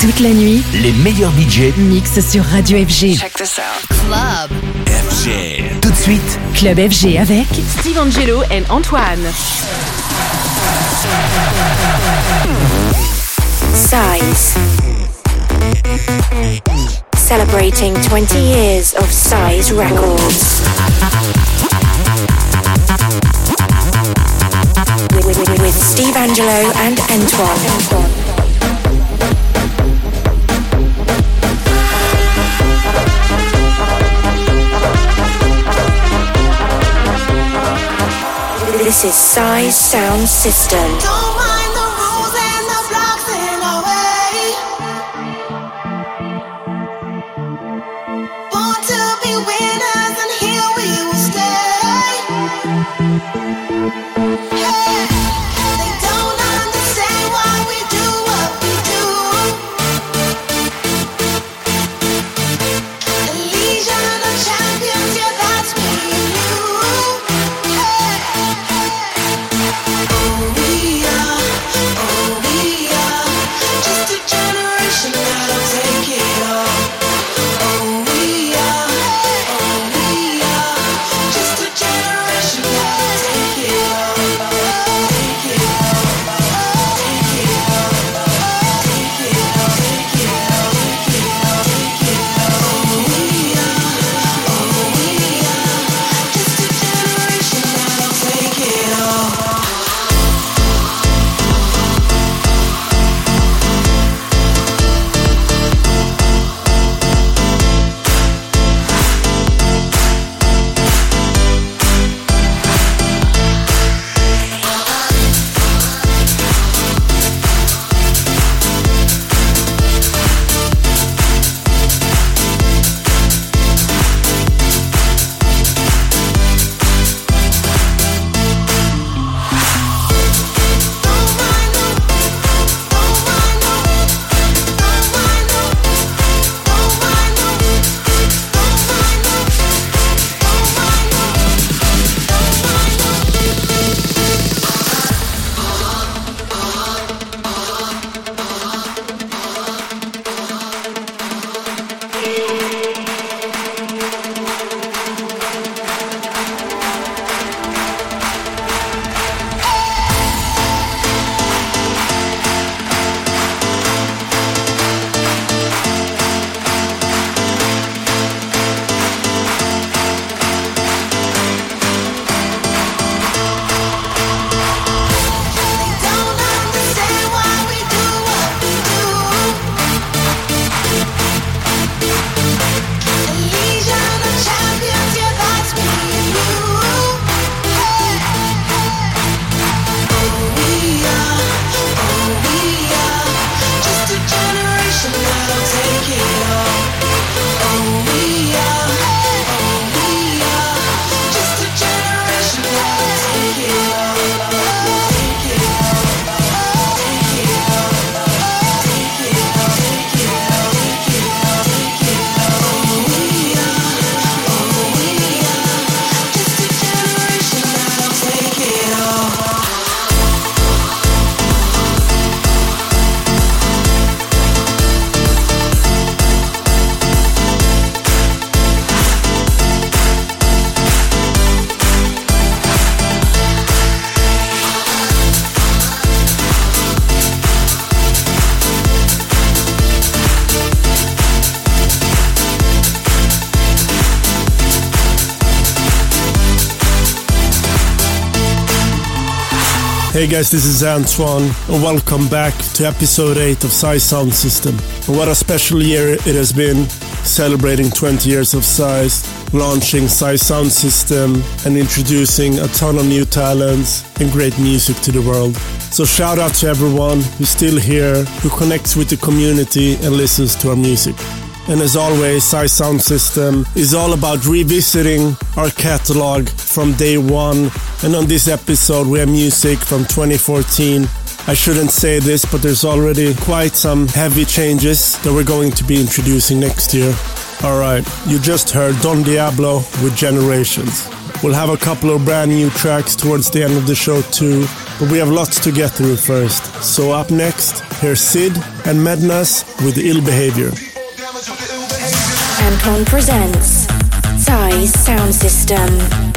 Toute la nuit, les meilleurs budgets mixent sur Radio FG. Check this out. Club FG. Tout de suite, Club FG avec Steve Angelo et Antoine. Size. Celebrating 20 years of Size Records. With, with, with Steve Angelo and Antoine. This is Size Sound System. Hey guys, this is Antoine, and welcome back to episode 8 of Size Sound System. And what a special year it has been, celebrating 20 years of Size, launching Size Sound System, and introducing a ton of new talents and great music to the world. So shout out to everyone who's still here, who connects with the community and listens to our music. And as always, Size Sound System is all about revisiting our catalog from day one. And on this episode, we have music from 2014. I shouldn't say this, but there's already quite some heavy changes that we're going to be introducing next year. Alright, you just heard Don Diablo with Generations. We'll have a couple of brand new tracks towards the end of the show too, but we have lots to get through first. So up next, here's Sid and Mednas with Ill Behavior. Antoine presents Size Sound System.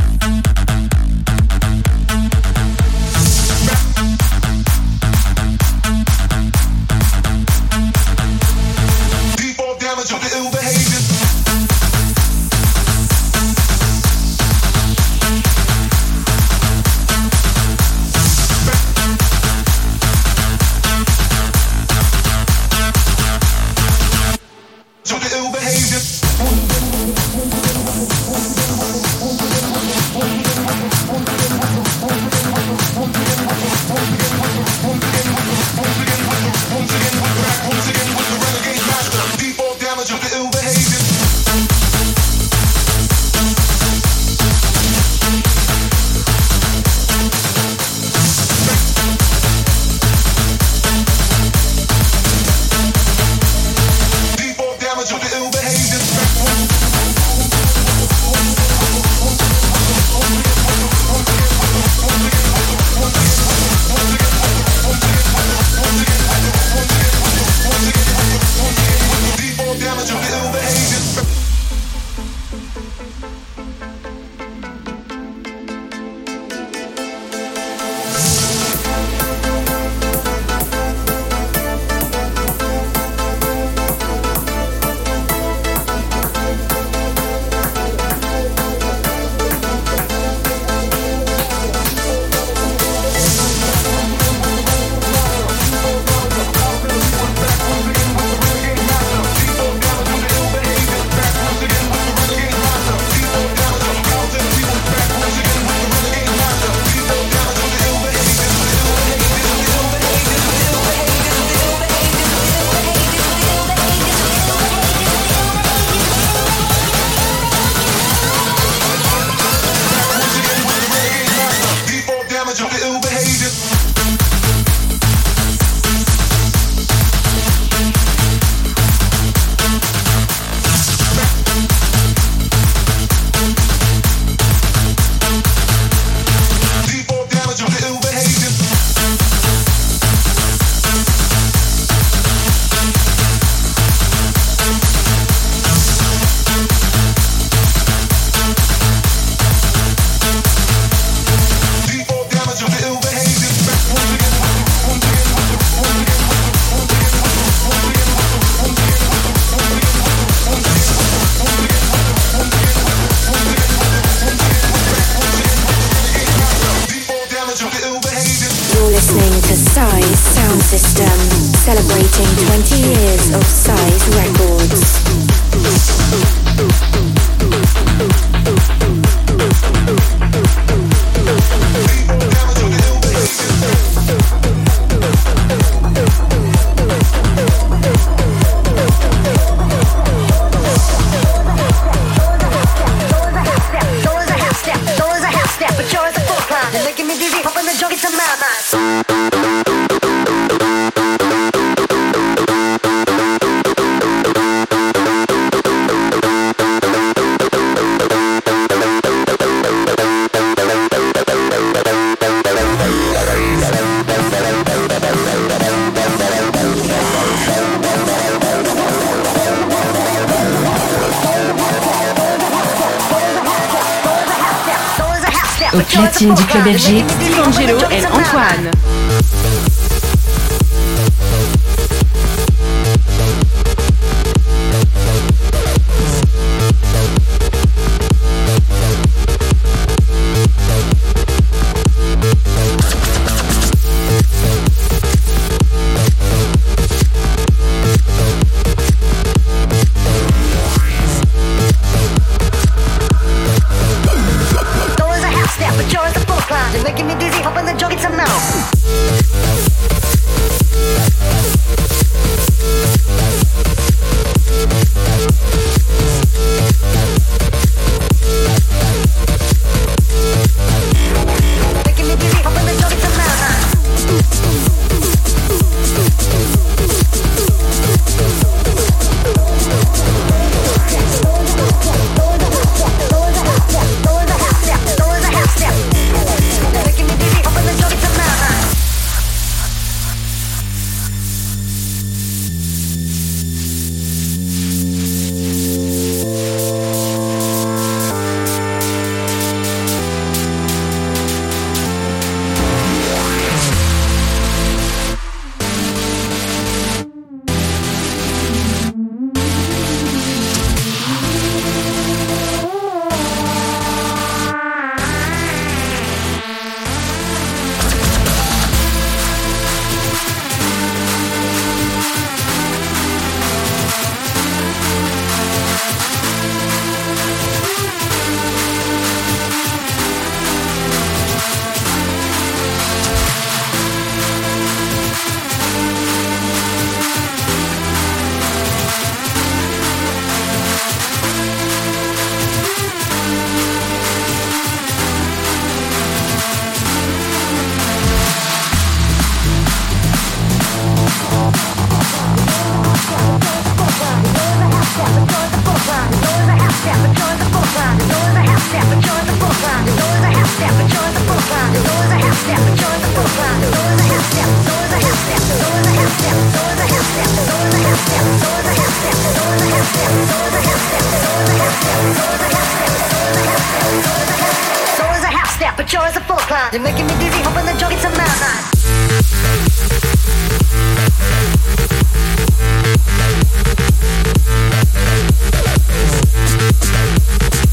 Making me dizzy, hop hoping the gets some now. Pure as a full. You're making me dizzy, hoping the joke a mountain. Two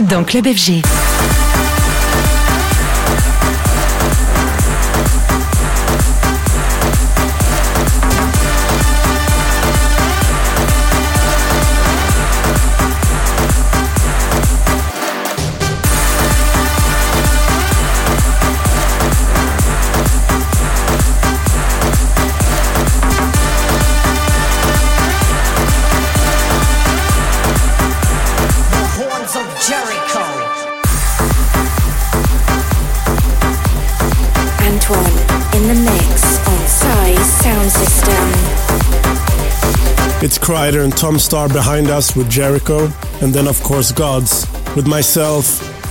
dans Club FG. It's Kryder and Tom Staar behind us with Jericho, and then of course Gods with myself,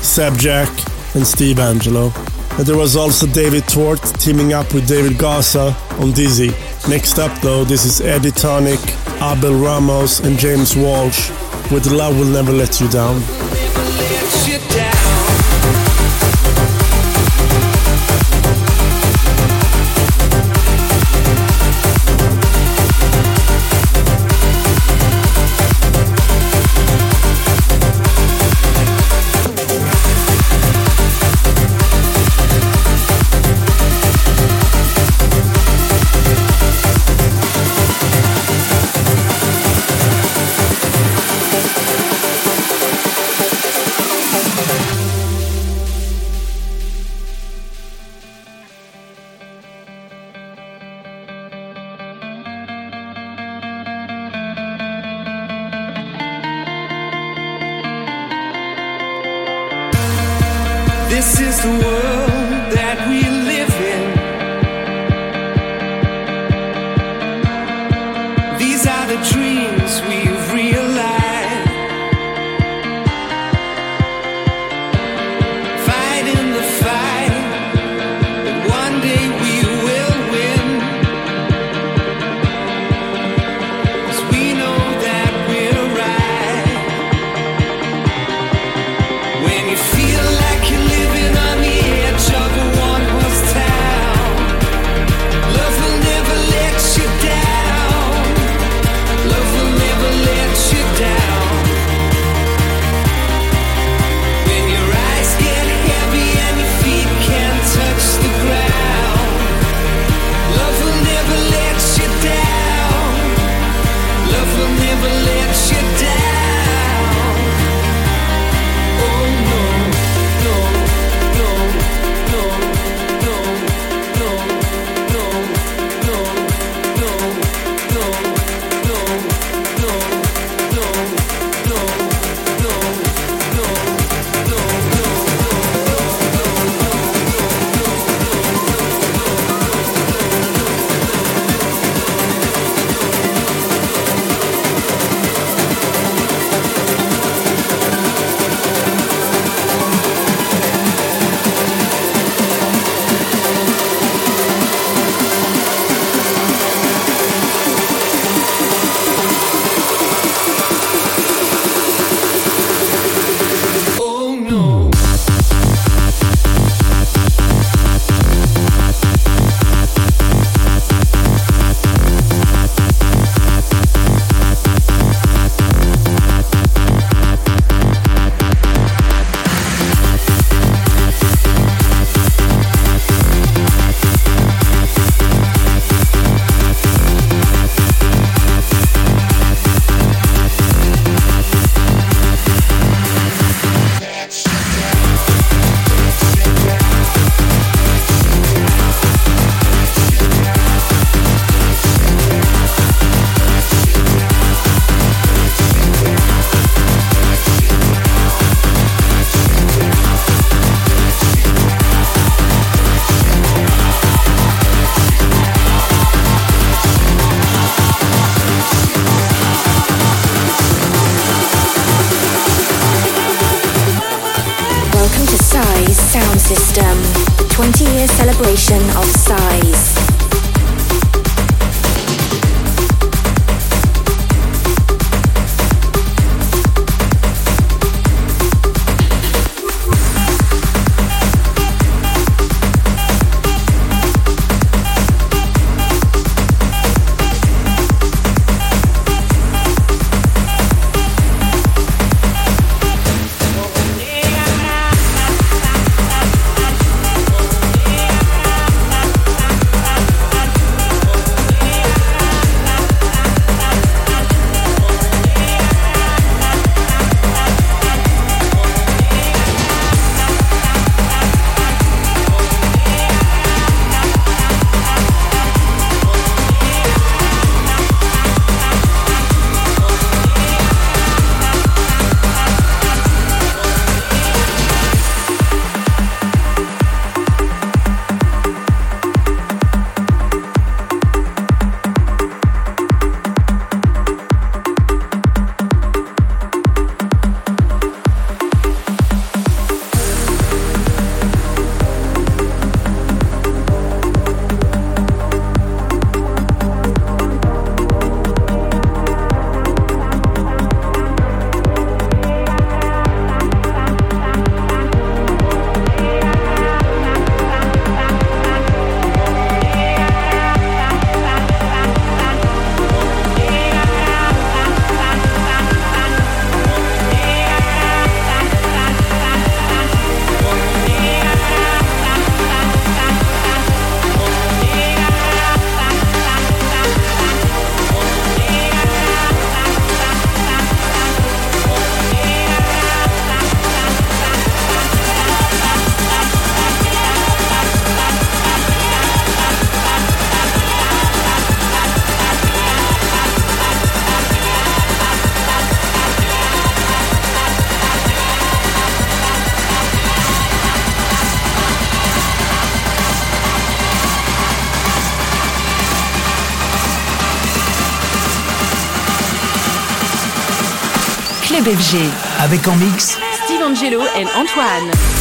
Seb Jack, and Steve Angello. And there was also David Tort teaming up with David Gausa on Dizzy. Next up though, this is Eddie Thoneick, Abel Ramos, and James Walsh with Love Will Never Let You Down. FG. Avec en mix Steve Angelo et Antoine.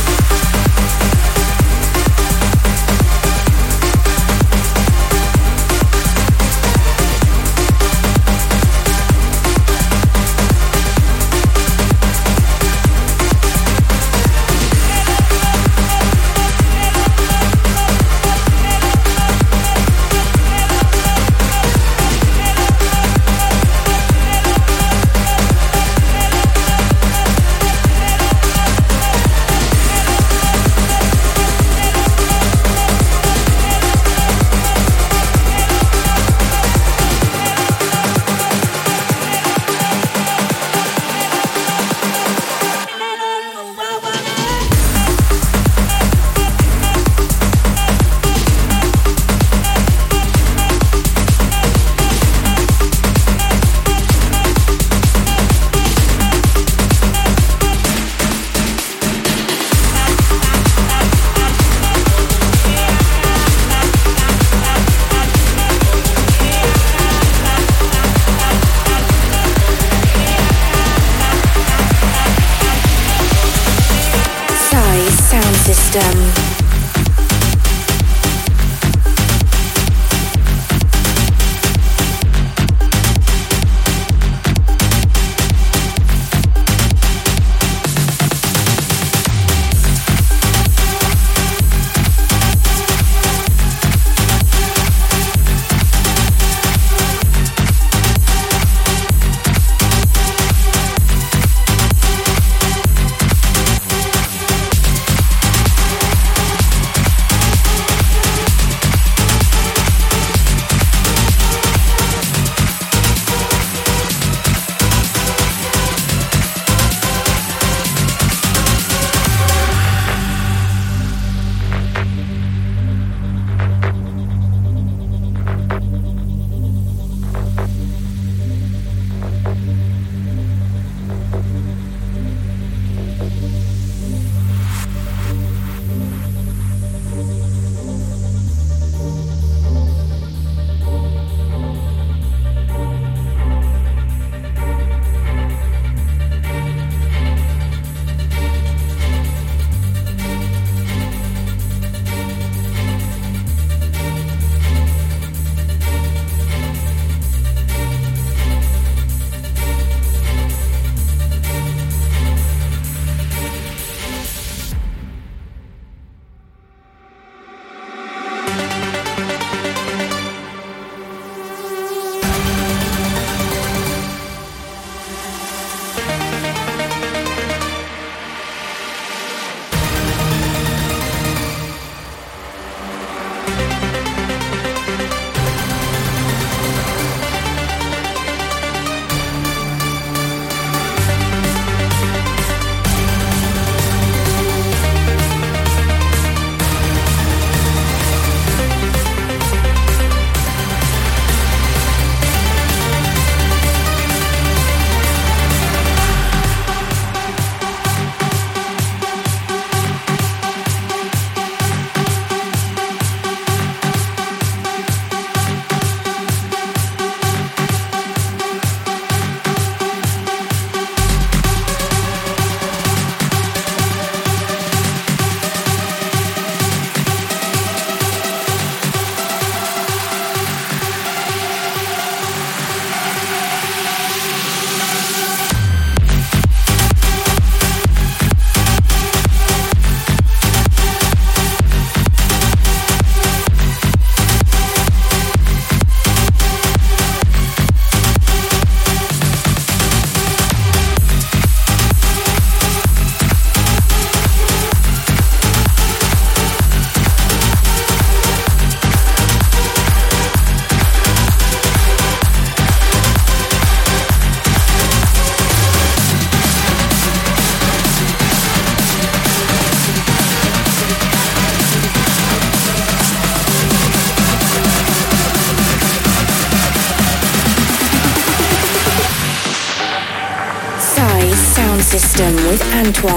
System with Antoine.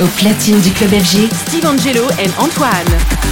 Au platine du club FG, Steve Angelo et Antoine.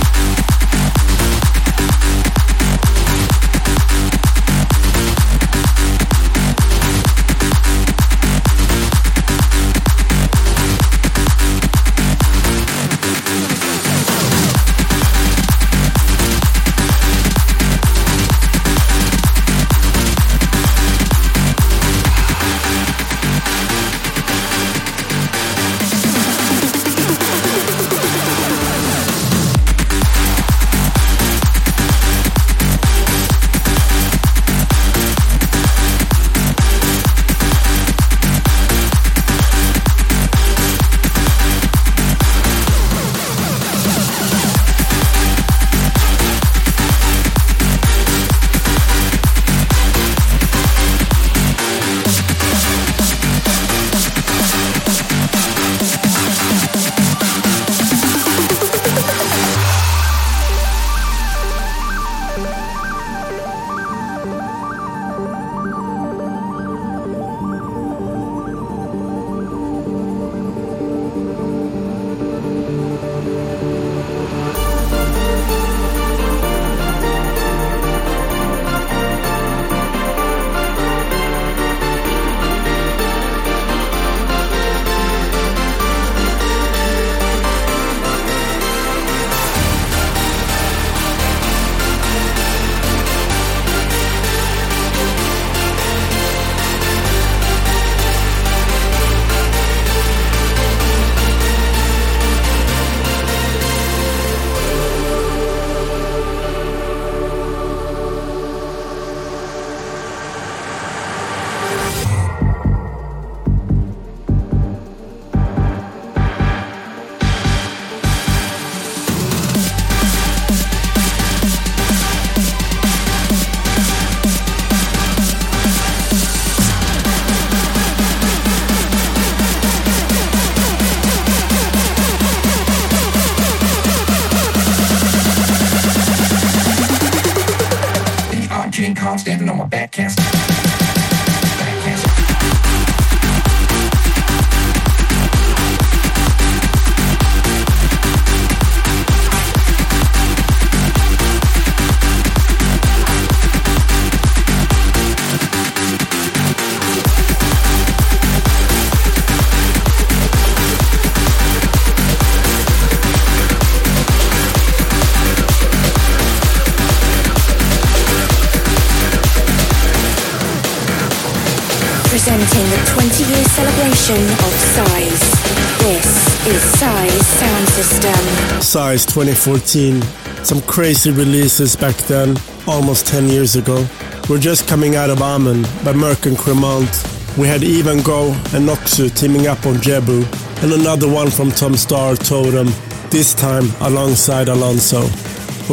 Size 2014. Some crazy releases back then, almost 10 years ago. We're just coming out of Amen by Merk and Kremont. We had Ivan Go and Noxu teaming up on Jebu, and another one from Tom Staar, Totem, this time alongside Alonso.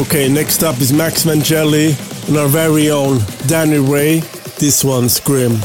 Okay, next up is Max Vangeli and our very own Danny Ray. This one's Grim.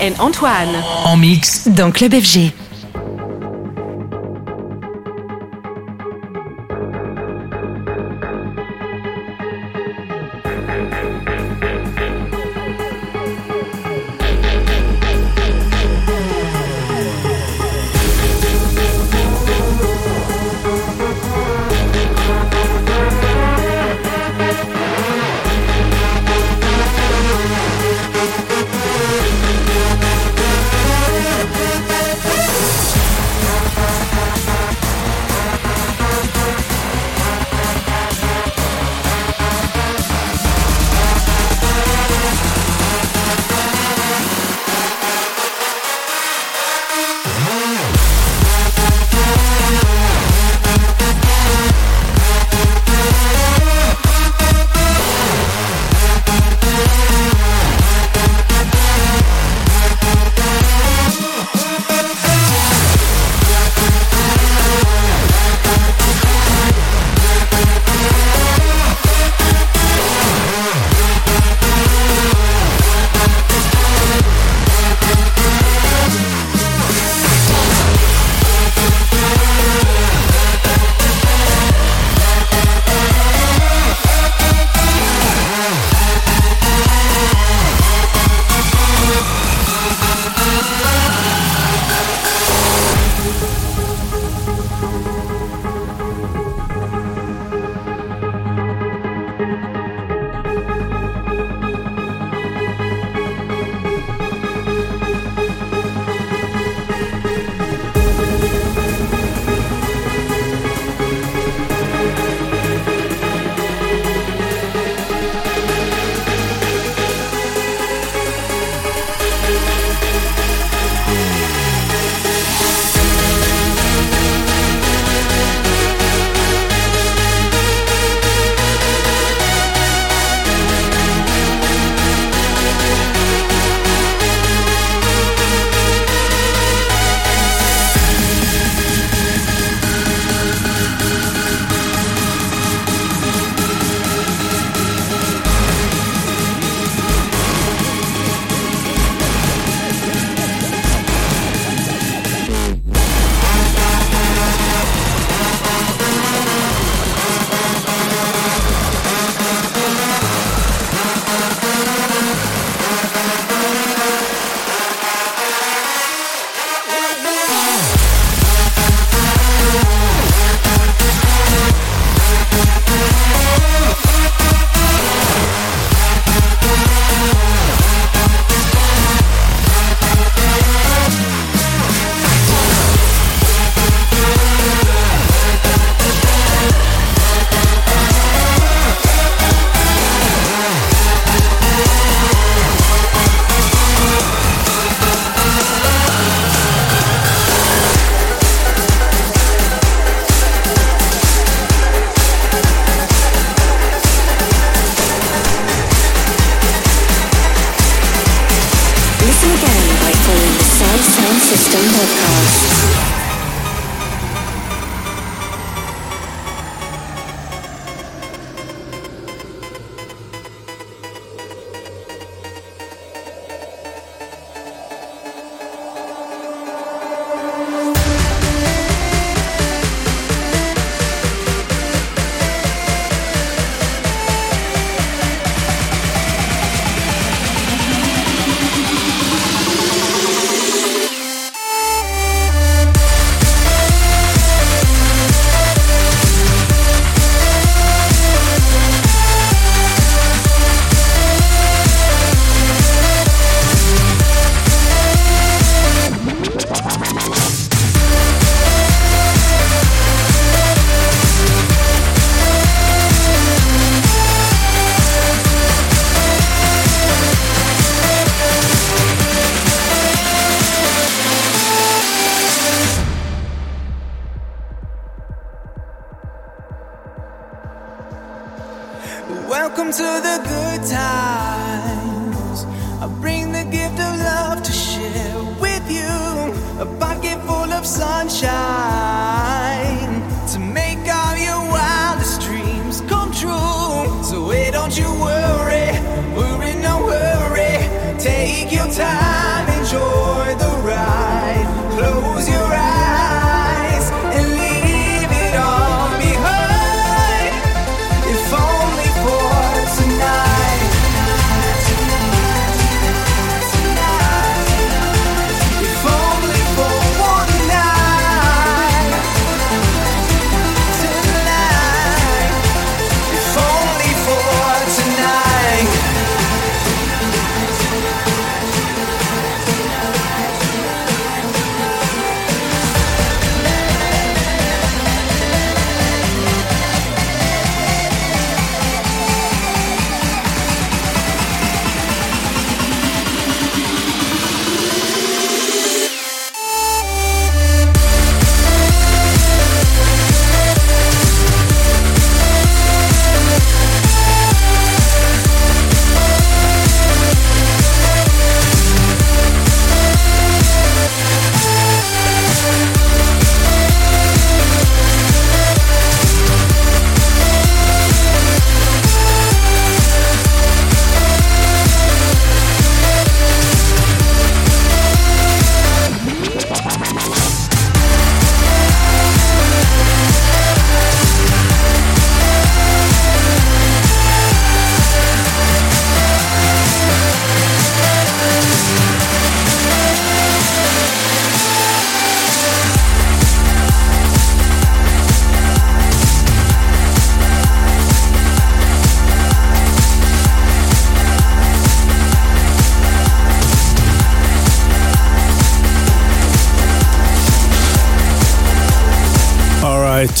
And Antoine. En mix dans Club FG.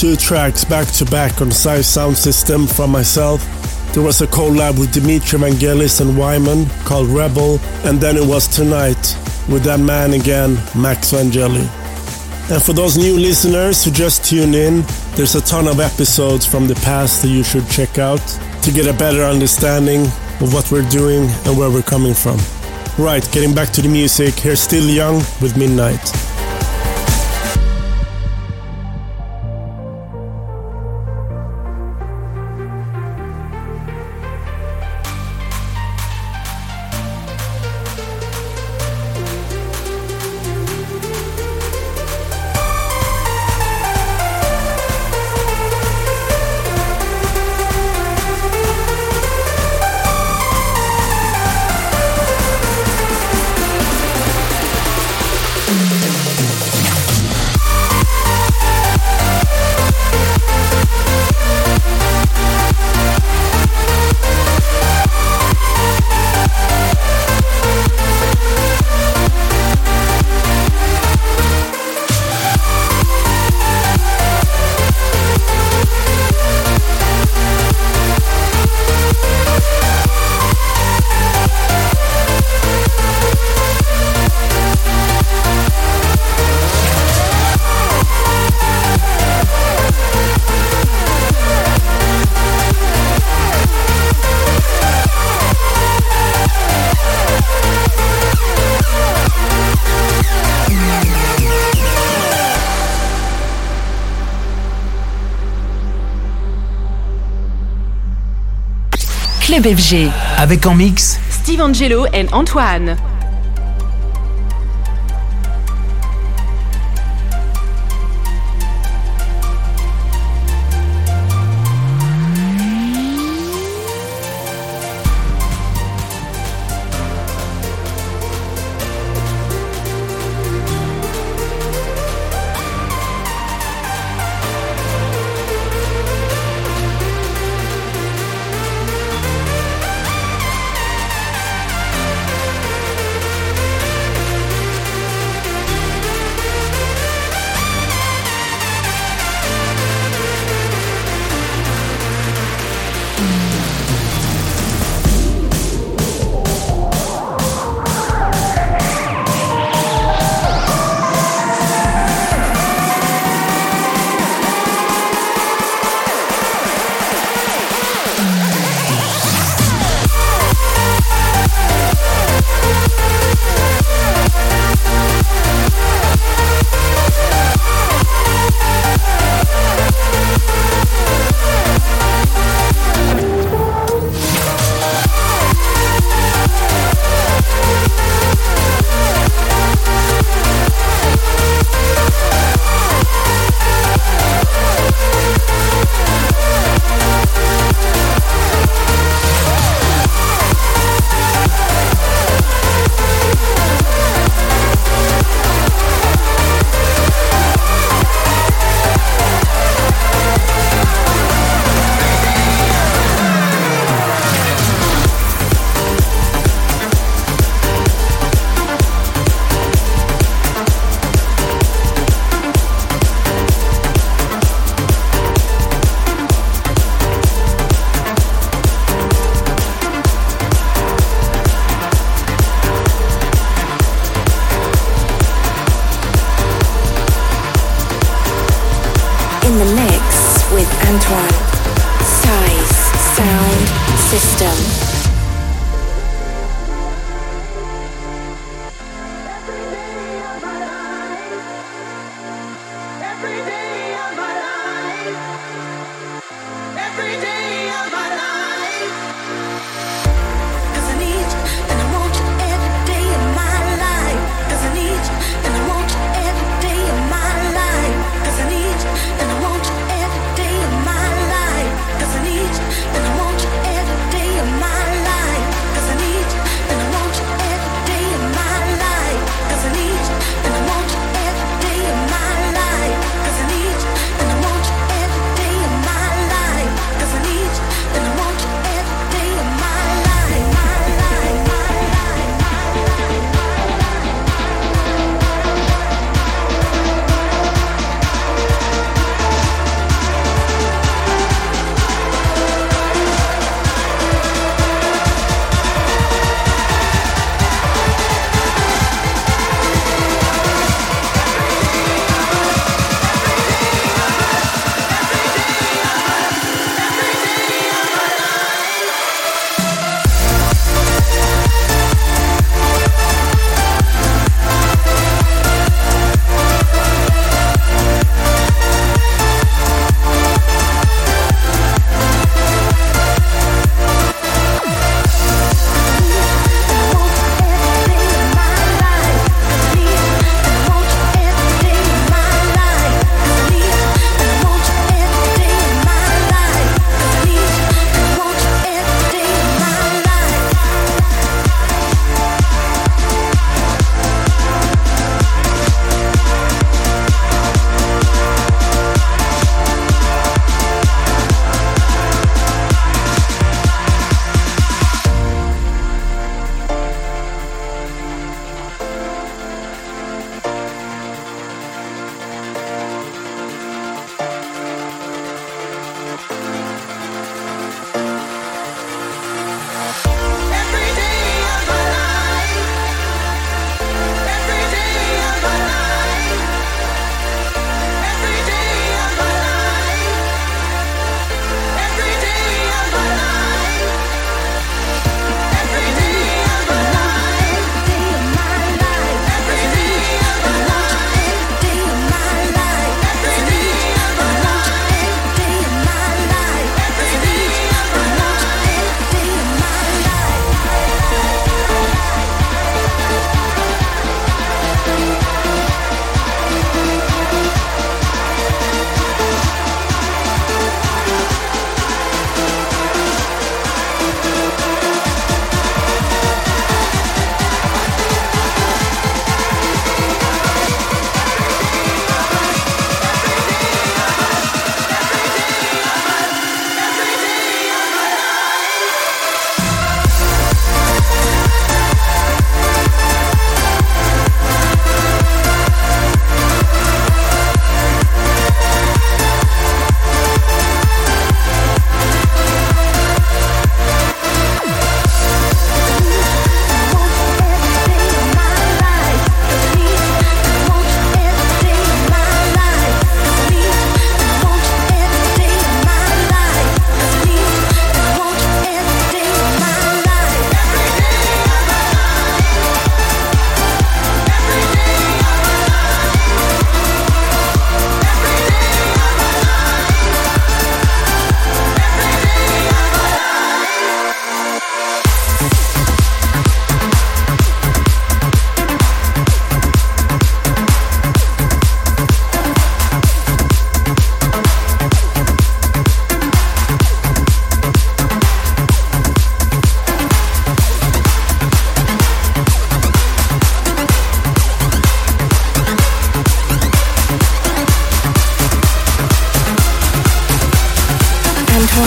Two tracks back to back on Size Sound System from myself. There was a collab with Dimitri Vangelis and Wyman called Rebel, and then it was Tonight with that man again, Max Vangeli. And for those new listeners who just tuned in, there's a ton of episodes from the past that you should check out to get a better understanding of what we're doing and where we're coming from. Right, getting back to the music, here's Still Young with Midnight. FG. Avec en mix Steve Angelo et Antoine.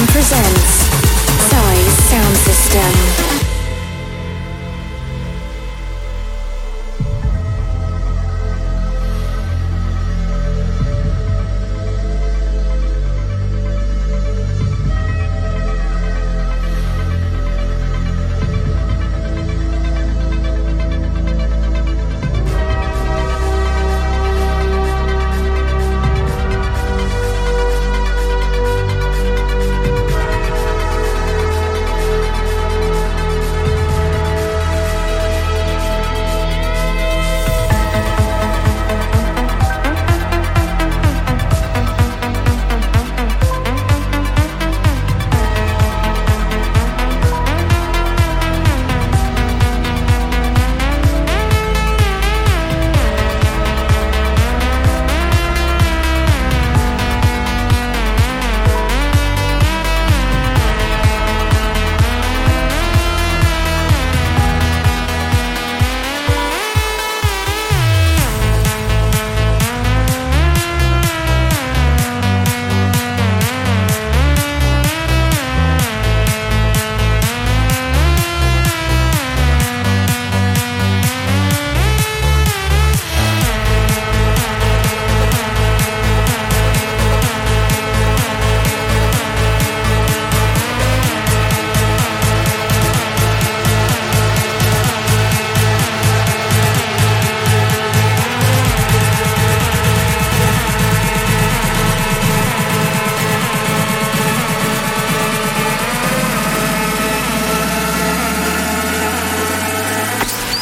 presents Size Sound System.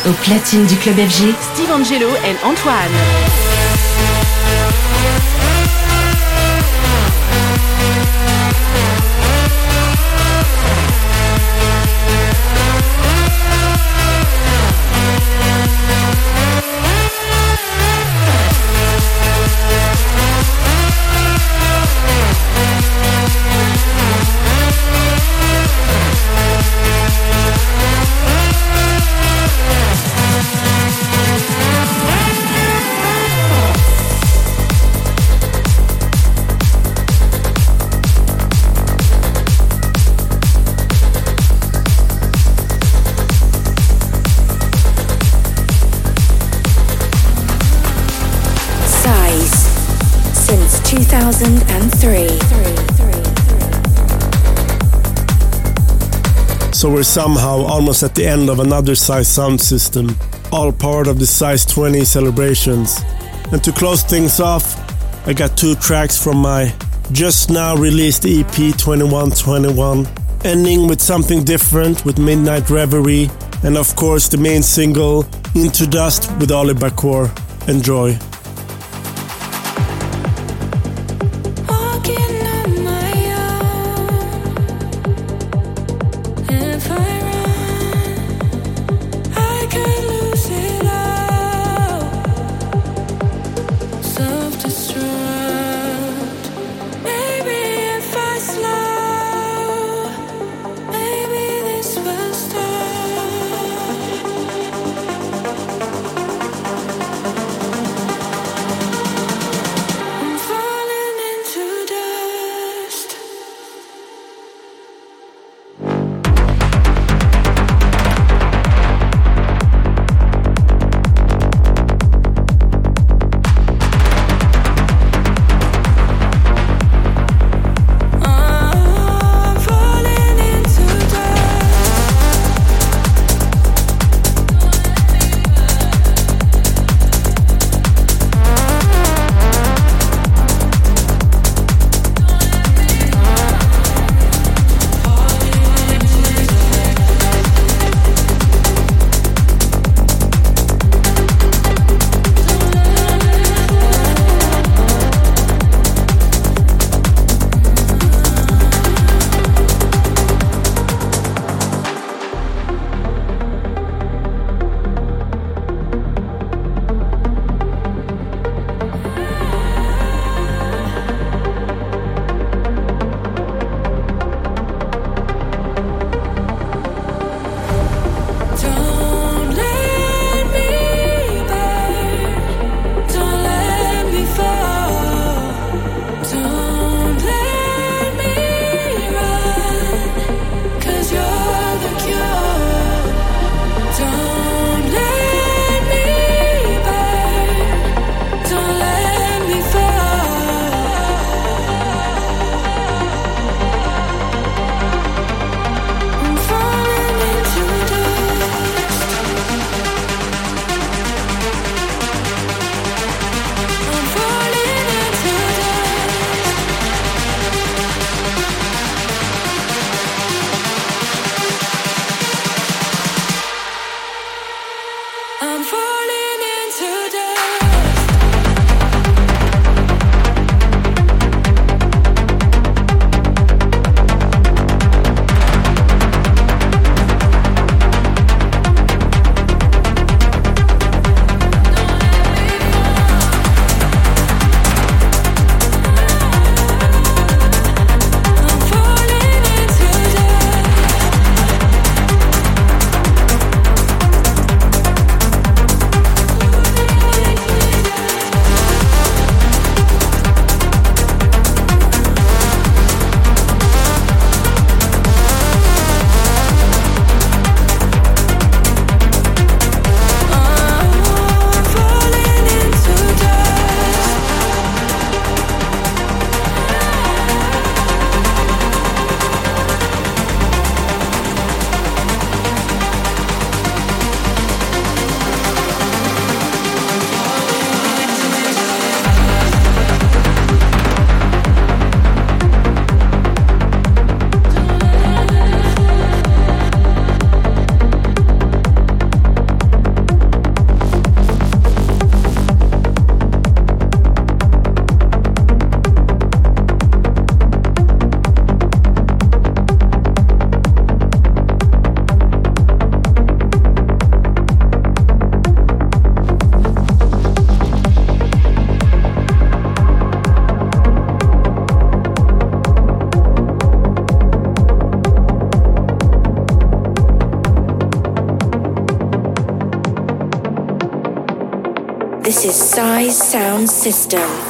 Au platine du club FG, Steve Angelo et Antoine. Somehow almost at the end of another Size sound system, all part of the Size 20 celebrations. And to close things off, I got two tracks from my just now released EP 2121, ending with something different with Midnight Reverie, and of course the main single Into Dust with Oli Bakor. Enjoy. I'm for Sound System.